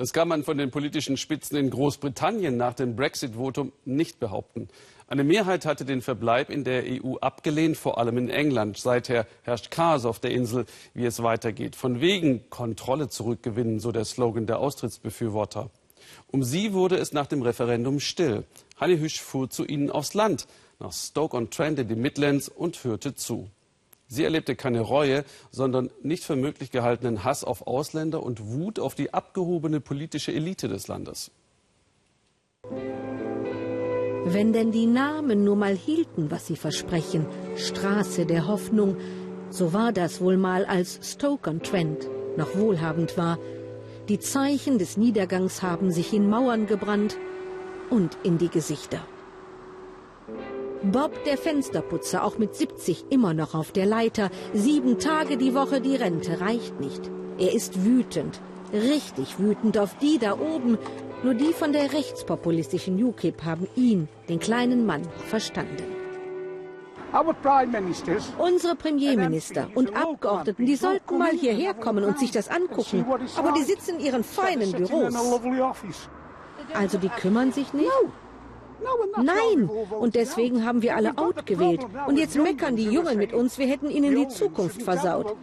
Das kann man von den politischen Spitzen in Großbritannien nach dem Brexit-Votum nicht behaupten. Eine Mehrheit hatte den Verbleib in der EU abgelehnt, vor allem in England. Seither herrscht Chaos auf der Insel, wie es weitergeht. Von wegen Kontrolle zurückgewinnen, so der Slogan der Austrittsbefürworter. Um sie wurde es nach dem Referendum still. Hanni Hüsch fuhr zu ihnen aufs Land, nach Stoke-on-Trent in die Midlands und hörte zu. Sie erlebte keine Reue, sondern nicht für möglich gehaltenen Hass auf Ausländer und Wut auf die abgehobene politische Elite des Landes. Wenn denn die Namen nur mal hielten, was sie versprechen, Straße der Hoffnung, so war das wohl mal als Stoke-on-Trent noch wohlhabend war. Die Zeichen des Niedergangs haben sich in Mauern gebrannt und in die Gesichter. Bob, der Fensterputzer, auch mit 70 immer noch auf der Leiter. Sieben Tage die Woche die Rente reicht nicht. Er ist wütend, richtig wütend auf die da oben. Nur die von der rechtspopulistischen UKIP haben ihn, den kleinen Mann, verstanden. Unsere Premierminister und Abgeordneten, die sollten mal hierher kommen und sich das angucken. Aber die sitzen in ihren feinen Büros. Also die kümmern sich nicht? Nein, und deswegen haben wir alle out gewählt. Und jetzt meckern die Jungen mit uns, wir hätten ihnen die Zukunft versaut.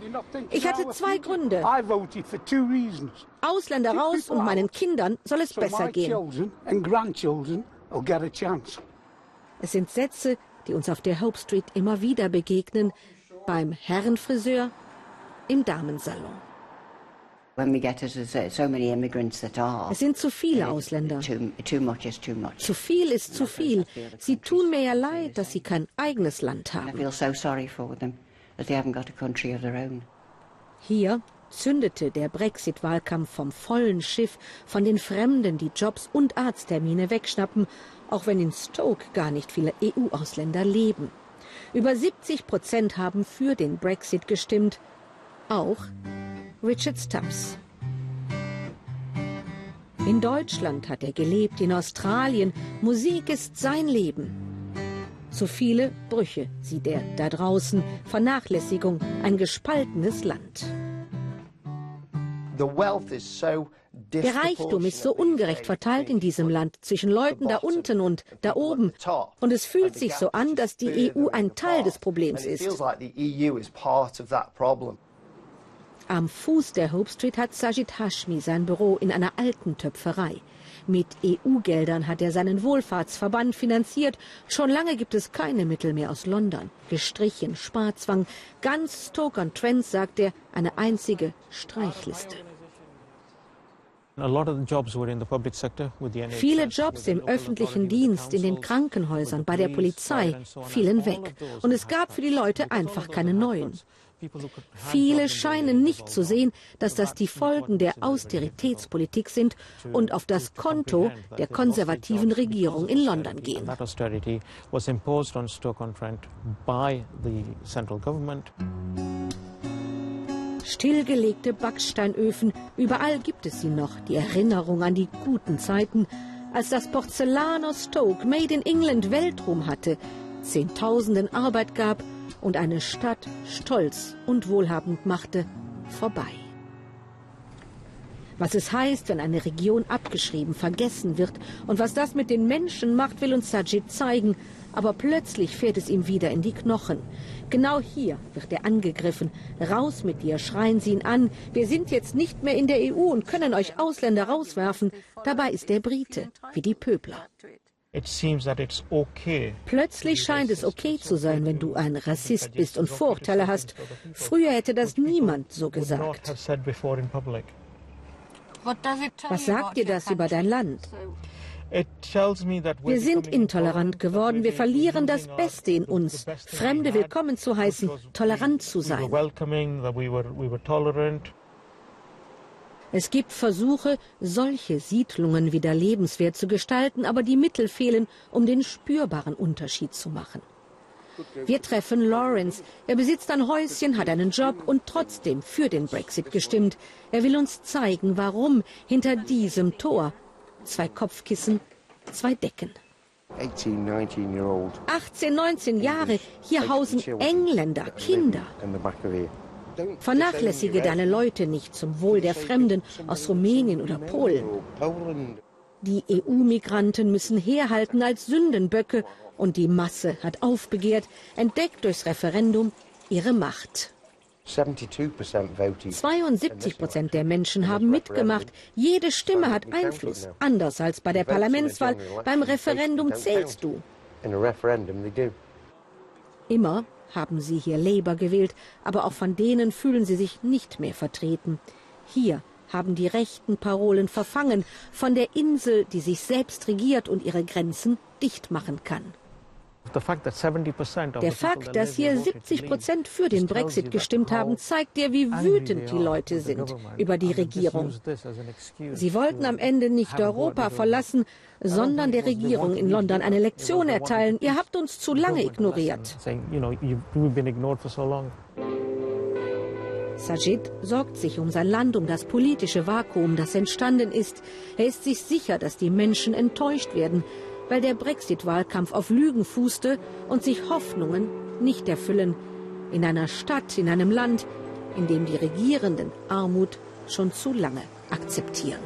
Ich hatte zwei Gründe. Ausländer raus und meinen Kindern soll es besser gehen. Es sind Sätze, die uns auf der Hope Street immer wieder begegnen, beim Herrenfriseur, im Damensalon. Es sind zu viele Ausländer. Zu viel ist zu viel. Sie tun mir ja leid, dass sie kein eigenes Land haben. Hier zündete der Brexit-Wahlkampf vom vollen Schiff, von den Fremden, die Jobs und Arzttermine wegschnappen, auch wenn in Stoke gar nicht viele EU-Ausländer leben. Über 70 Prozent haben für den Brexit gestimmt. Auch Richard Stubbs. In Deutschland hat er gelebt, in Australien. Musik ist sein Leben. So viele Brüche sieht er da draußen. Vernachlässigung, ein gespaltenes Land. Der Reichtum ist so ungerecht verteilt in diesem Land zwischen Leuten da unten und da oben. Und es fühlt sich so an, dass die EU ein Teil des Problems ist. Am Fuß der Hope Street hat Sajid Hashmi sein Büro in einer alten Töpferei. Mit EU-Geldern hat er seinen Wohlfahrtsverband finanziert. Schon lange gibt es keine Mittel mehr aus London. Gestrichen, Sparzwang, ganz Stoke-on-Trent, sagt er, eine einzige Streichliste. Viele Jobs im öffentlichen Dienst, in den Krankenhäusern, bei der Polizei fielen weg. Und es gab für die Leute einfach keine neuen. Viele scheinen nicht zu sehen, dass das die Folgen der Austeritätspolitik sind und auf das Konto der konservativen Regierung in London gehen. Stillgelegte Backsteinöfen, überall gibt es sie noch, die Erinnerung an die guten Zeiten, als das Porzellan aus Stoke Made in England Weltruhm hatte, Zehntausenden Arbeit gab und eine Stadt stolz und wohlhabend machte, vorbei. Was es heißt, wenn eine Region abgeschrieben, vergessen wird und was das mit den Menschen macht, will uns Sajid zeigen, aber plötzlich fährt es ihm wieder in die Knochen. Genau hier wird er angegriffen. Raus mit dir, schreien sie ihn an. Wir sind jetzt nicht mehr in der EU und können euch Ausländer rauswerfen. Dabei ist der Brite, wie die Pöbler. Plötzlich scheint es okay zu sein, wenn du ein Rassist bist und Vorurteile hast. Früher hätte das niemand so gesagt. Was sagt dir das über dein Land? Wir sind intolerant geworden. Wir verlieren das Beste in uns. Fremde willkommen zu heißen, tolerant zu sein. Es gibt Versuche, solche Siedlungen wieder lebenswert zu gestalten, aber die Mittel fehlen, um den spürbaren Unterschied zu machen. Wir treffen Lawrence. Er besitzt ein Häuschen, hat einen Job und trotzdem für den Brexit gestimmt. Er will uns zeigen, warum hinter diesem Tor zwei Kopfkissen, zwei Decken. 18, 19 Jahre, hier hausen Engländer, Kinder. Vernachlässige deine Leute nicht zum Wohl der Fremden aus Rumänien oder Polen. Die EU-Migranten müssen herhalten als Sündenböcke und die Masse hat aufbegehrt, entdeckt durchs Referendum ihre Macht. 72 Prozent der Menschen haben mitgemacht. Jede Stimme hat Einfluss. Anders als bei der Parlamentswahl. Beim Referendum zählst du. Immer haben sie hier Labour gewählt, aber auch von denen fühlen sie sich nicht mehr vertreten. Hier haben die rechten Parolen verfangen von der Insel, die sich selbst regiert und ihre Grenzen dicht machen kann. Der Fakt, dass hier 70 Prozent für den Brexit gestimmt haben, zeigt dir, wie wütend die Leute sind über die Regierung. Sie wollten am Ende nicht Europa verlassen, sondern der Regierung in London eine Lektion erteilen. Ihr habt uns zu lange ignoriert. Sajid sorgt sich um sein Land, um das politische Vakuum, das entstanden ist. Er ist sich sicher, dass die Menschen enttäuscht werden, weil der Brexit-Wahlkampf auf Lügen fußte und sich Hoffnungen nicht erfüllen. In einer Stadt, in einem Land, in dem die Regierenden Armut schon zu lange akzeptieren.